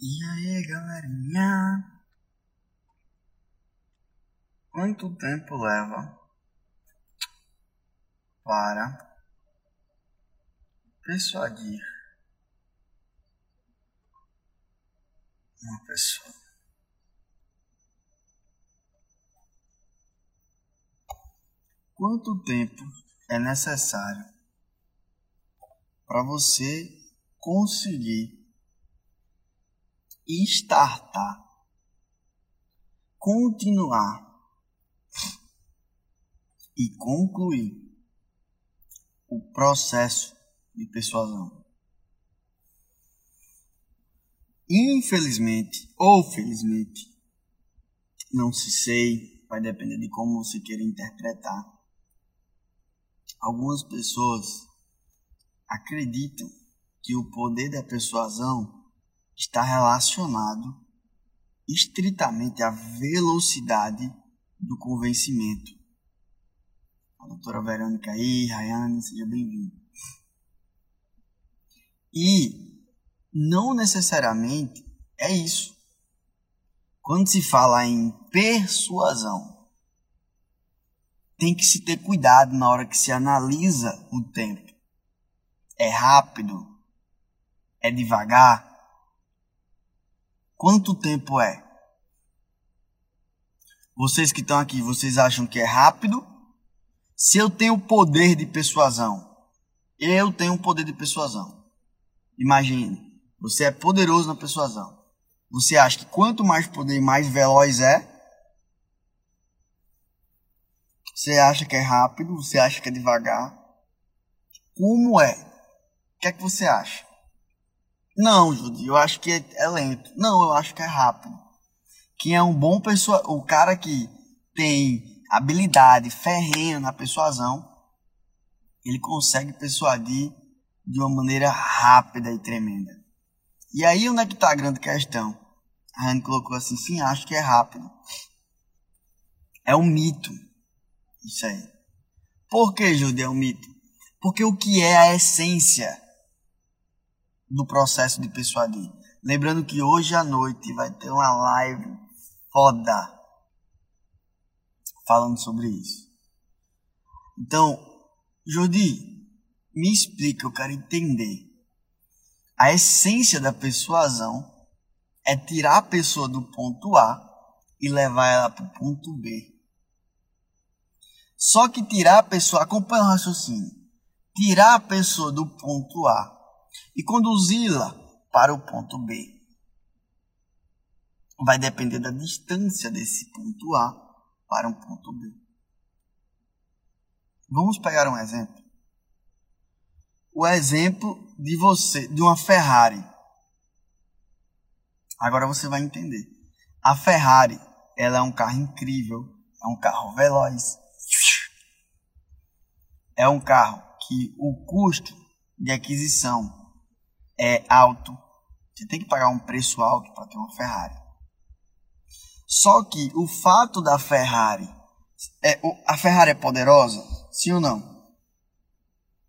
E aí, galerinha? Quanto tempo leva para persuadir uma pessoa? Quanto tempo é necessário para você conseguir startar, continuar e concluir o processo de persuasão. Infelizmente ou felizmente, não se sei, vai depender de como você queira interpretar. Algumas pessoas acreditam que o poder da persuasão está relacionado estritamente à velocidade do convencimento. A doutora Verônica aí, Rayane, seja bem-vindo. E não necessariamente é isso. Quando se fala em persuasão, tem que se ter cuidado na hora que se analisa o tempo. É rápido? É devagar? Quanto tempo é? Vocês que estão aqui, vocês acham que é rápido? Se eu tenho poder de persuasão, eu tenho poder de persuasão. Imagine, você é poderoso na persuasão. Você acha que quanto mais poder, mais veloz é? Você acha que é rápido? Você acha que é devagar? Como é? O que é que você acha? Não, Judy, eu acho que é, é, lento. Não, eu acho que é rápido. Quem é um bom pessoa, o cara que tem habilidade ferrenha na persuasão, ele consegue persuadir de uma maneira rápida e tremenda. E aí onde é que está a grande questão? A Rand colocou assim, sim, acho que é rápido. É um mito. Isso aí. Por que, Judy, é um mito? Porque o que é a essência do processo de persuadir. Lembrando que hoje à noite vai ter uma live foda falando sobre isso. Então, Jodi, me explica, eu quero entender. A essência da persuasão é tirar a pessoa do ponto A e levar ela para o ponto B. Só que tirar a pessoa, acompanha o raciocínio, tirar a pessoa do ponto A e conduzi-la para o ponto B. Vai depender da distância desse ponto A para um ponto B. Vamos pegar um exemplo. O exemplo de você, de uma Ferrari. Agora você vai entender. A Ferrari, ela é um carro incrível, é um carro veloz. É um carro que o custo de aquisição é alto. Você tem que pagar um preço alto para ter uma Ferrari. Só que o fato da Ferrari. É, a Ferrari é poderosa? Sim ou não?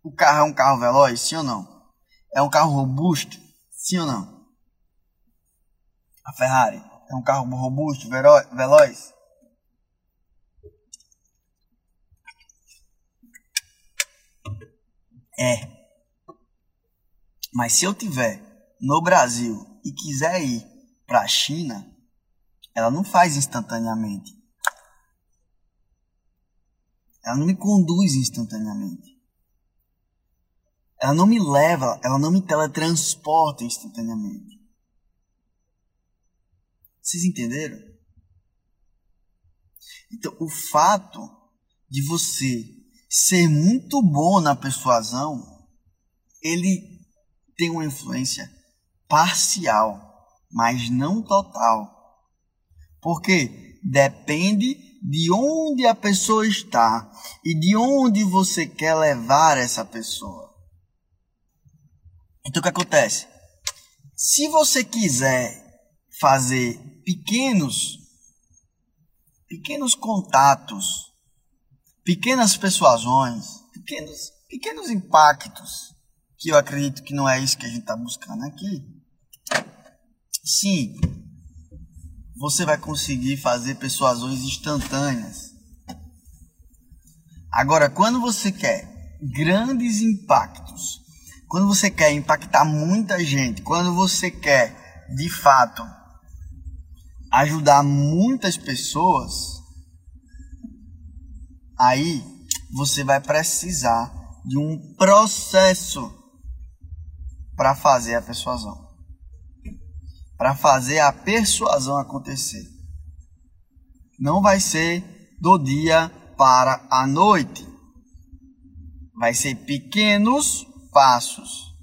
O carro é um carro veloz? Sim ou não? É um carro robusto? Sim ou não? A Ferrari é um carro robusto, veloz? É. Mas se eu tiver no Brasil e quiser ir para a China, ela não faz instantaneamente. Ela não me conduz instantaneamente. Ela não me leva, ela não me teletransporta instantaneamente. Vocês entenderam? Então, o fato de você ser muito bom na persuasão, ele tem uma influência parcial, mas não total. Porque depende de onde a pessoa está e de onde você quer levar essa pessoa. Então o que acontece? Se você quiser fazer pequenos pequenos contatos, pequenas persuasões, pequenos pequenos impactos que eu acredito que não é isso que a gente está buscando aqui. sim, você vai conseguir fazer persuasões instantâneas. Agora, quando você quer grandes impactos, quando você quer impactar muita gente, quando você quer, de fato, ajudar muitas pessoas, aí você vai precisar de um processo para fazer a persuasão. Para fazer a persuasão acontecer. Não vai ser do dia para a noite. Vai ser pequenos passos.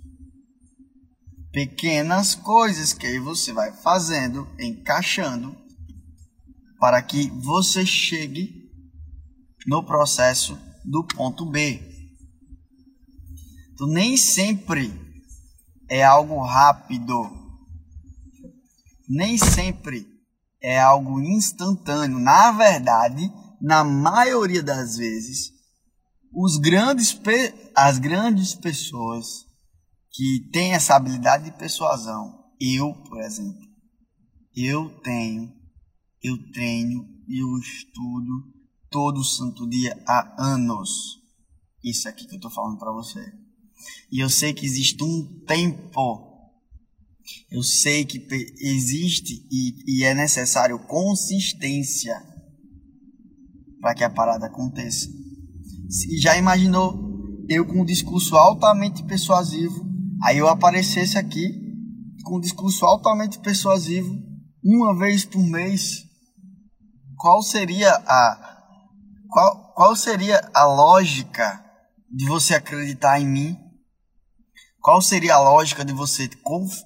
Pequenas coisas que você vai fazendo, encaixando, para que você chegue no processo do ponto B. Então, nem sempre é algo rápido, nem sempre é algo instantâneo. Na verdade, na maioria das vezes, os grandes, as grandes pessoas que têm essa habilidade de persuasão, eu, por exemplo, eu tenho, eu treino e eu estudo todo santo dia há anos. Isso aqui que eu estou falando para você. E eu sei que existe um tempo. Eu sei que existe e, e é necessário consistência para que a parada aconteça. Se já imaginou eu com um discurso altamente persuasivo, aí eu aparecesse aqui com um discurso altamente persuasivo uma vez por mês? Qual seria a qual, qual seria a lógica de você acreditar em mim? Qual seria a lógica de você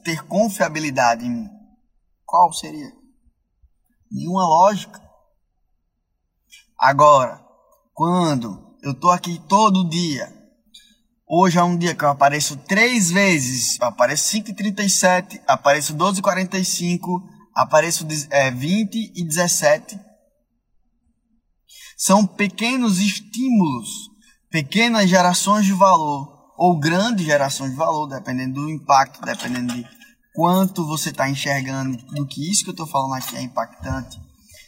ter confiabilidade em mim? Qual seria? Nenhuma lógica. Agora, quando eu tô aqui todo dia, hoje é um dia que eu apareço três vezes, apareço 5h37, apareço 12h45, apareço é, 20 e 17 são pequenos estímulos, pequenas gerações de valor, ou grandes gerações de valor, dependendo do impacto, dependendo de quanto você está enxergando, do que isso que eu estou falando aqui é impactante.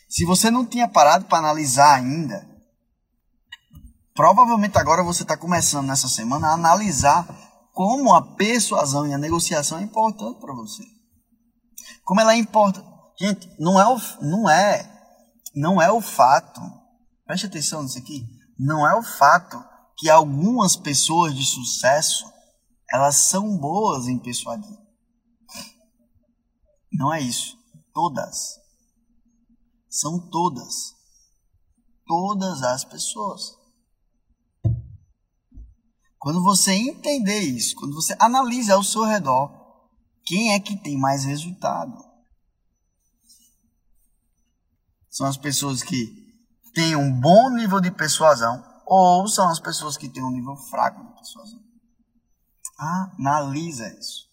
Se você não tinha parado para analisar ainda, provavelmente agora você está começando nessa semana a analisar como a persuasão e a negociação é importante para você. Como ela é importante. Gente, não é o, não é, não é o fato Preste atenção nisso aqui. Não é o fato que algumas pessoas de sucesso elas são boas em persuadir. Não é isso. Todas. São todas. Todas as pessoas. Quando você entender isso, quando você analisa ao seu redor, quem é que tem mais resultado? São as pessoas que têm um bom nível de persuasão ou são as pessoas que têm um nível fraco de persuasão. Analisa isso.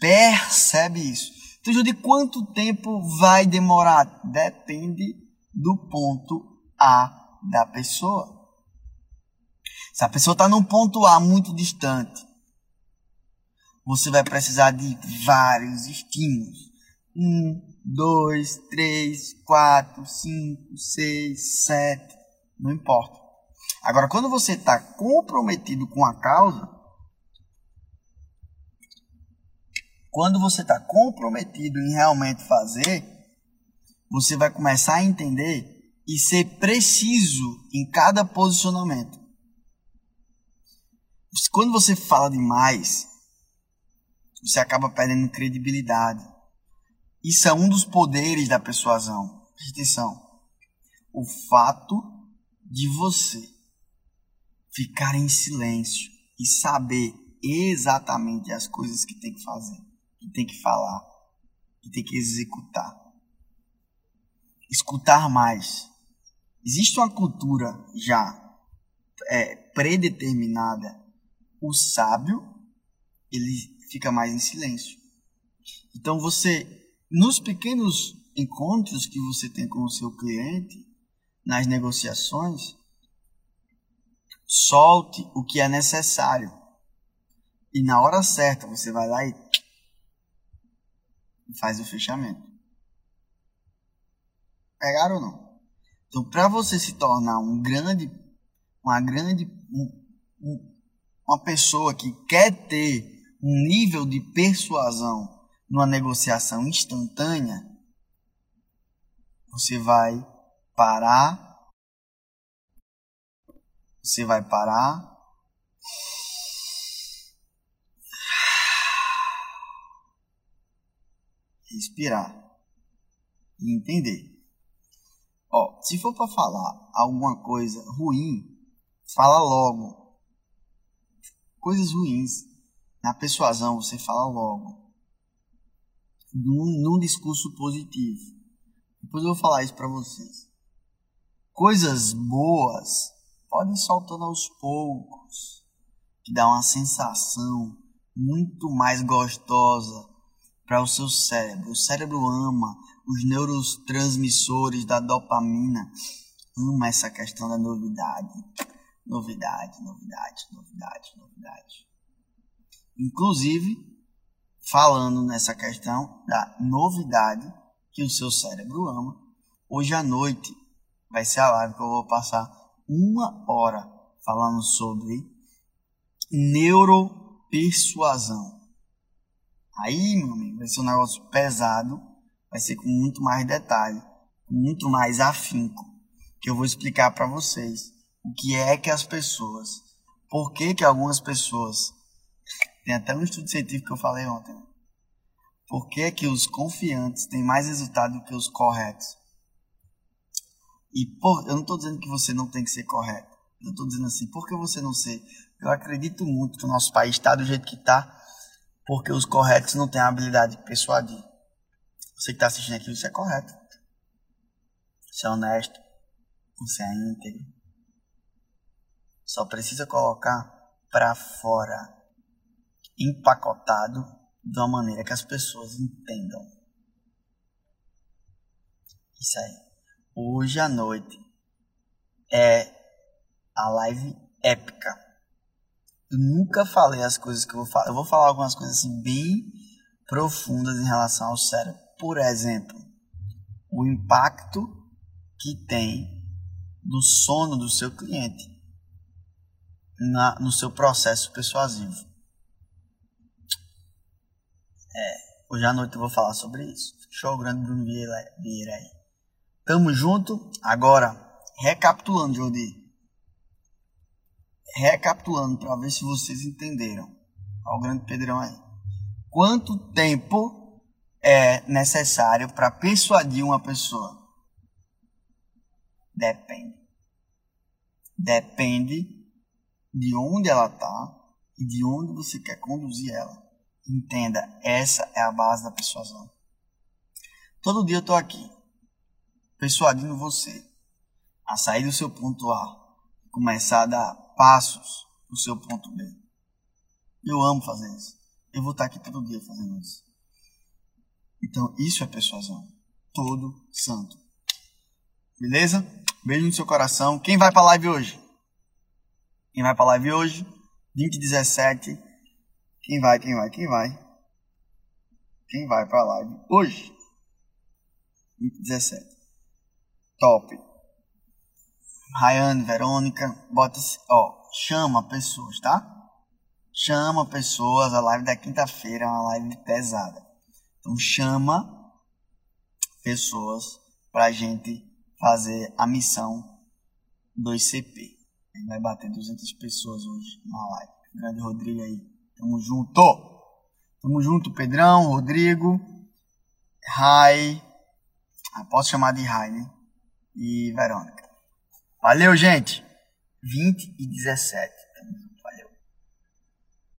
Percebe isso. Então, de quanto tempo vai demorar? Depende do ponto A da pessoa. Se a pessoa está num ponto A muito distante, você vai precisar de vários estímulos. Um, 2, 3, 4, 5, 6, 7, não importa. Agora, quando você está comprometido com a causa, quando você está comprometido em realmente fazer, você vai começar a entender e ser preciso em cada posicionamento. Quando você fala demais, você acaba perdendo credibilidade isso é um dos poderes da persuasão. Atenção. O fato de você ficar em silêncio e saber exatamente as coisas que tem que fazer, que tem que falar, que tem que executar. Escutar mais. Existe uma cultura já é, predeterminada. O sábio ele fica mais em silêncio. Então você nos pequenos encontros que você tem com o seu cliente, nas negociações, solte o que é necessário. E na hora certa você vai lá e faz o fechamento. Pegaram ou não? Então, para você se tornar um grande, uma grande, um, um, uma pessoa que quer ter um nível de persuasão numa negociação instantânea, você vai parar, você vai parar, respirar e entender. Ó, se for para falar alguma coisa ruim, fala logo. Coisas ruins. Na persuasão você fala logo. Num, num discurso positivo. Depois eu vou falar isso para vocês. Coisas boas podem soltando aos poucos, que dá uma sensação muito mais gostosa para o seu cérebro. O cérebro ama os neurotransmissores da dopamina, ama essa questão da novidade. Novidade, novidade, novidade, novidade. Inclusive, falando nessa questão da novidade que o seu cérebro ama, hoje à noite vai ser a live que eu vou passar uma hora falando sobre neuropersuasão. Aí, meu amigo, vai ser um negócio pesado, vai ser com muito mais detalhe, com muito mais afinco, que eu vou explicar para vocês o que é que as pessoas, por que que algumas pessoas, tem até um estudo científico que eu falei ontem, né? por que que os confiantes têm mais resultado do que os corretos. E por, eu não estou dizendo que você não tem que ser correto. Eu estou dizendo assim, por que você não ser? Eu acredito muito que o nosso país está do jeito que está porque os corretos não têm a habilidade de persuadir. Você que está assistindo aqui, você é correto. Você é honesto. Você é íntegro. Só precisa colocar para fora, empacotado, de uma maneira que as pessoas entendam. Isso aí. Hoje à noite é a live épica eu nunca falei as coisas que eu vou falar. Eu vou falar algumas coisas assim bem profundas em relação ao cérebro. Por exemplo, o impacto que tem do sono do seu cliente na, no seu processo persuasivo. É, hoje à noite eu vou falar sobre isso. Show grande Bruno Vieira aí. Tamo junto. Agora, recapitulando, Jordi recapitulando para ver se vocês entenderam. Olha o grande Pedrão aí. Quanto tempo é necessário para persuadir uma pessoa? Depende. Depende de onde ela está e de onde você quer conduzir ela. Entenda, essa é a base da persuasão. Todo dia eu estou aqui, persuadindo você a sair do seu ponto A, começar a dar passos para o seu ponto B. Eu amo fazer isso. Eu vou estar aqui todo dia fazendo isso. Então, isso é persuasão. Todo santo. Beleza? Beijo no seu coração. Quem vai para a live hoje? Quem vai para a live hoje? 2017. Quem vai, quem vai, quem vai? Quem vai para a live hoje? 2017. Top. Rayane, Verônica, bota, ó, chama pessoas, tá? Chama pessoas, a live da quinta-feira é uma live pesada. Então chama pessoas pra gente fazer a missão 2CP. A gente vai bater 200 pessoas hoje na live. Grande Rodrigo aí. Tamo junto. Tamo junto, Pedrão, Rodrigo, Rai. Ah, posso chamar de Rai, né? E Verônica. Valeu, gente. 20 e 17.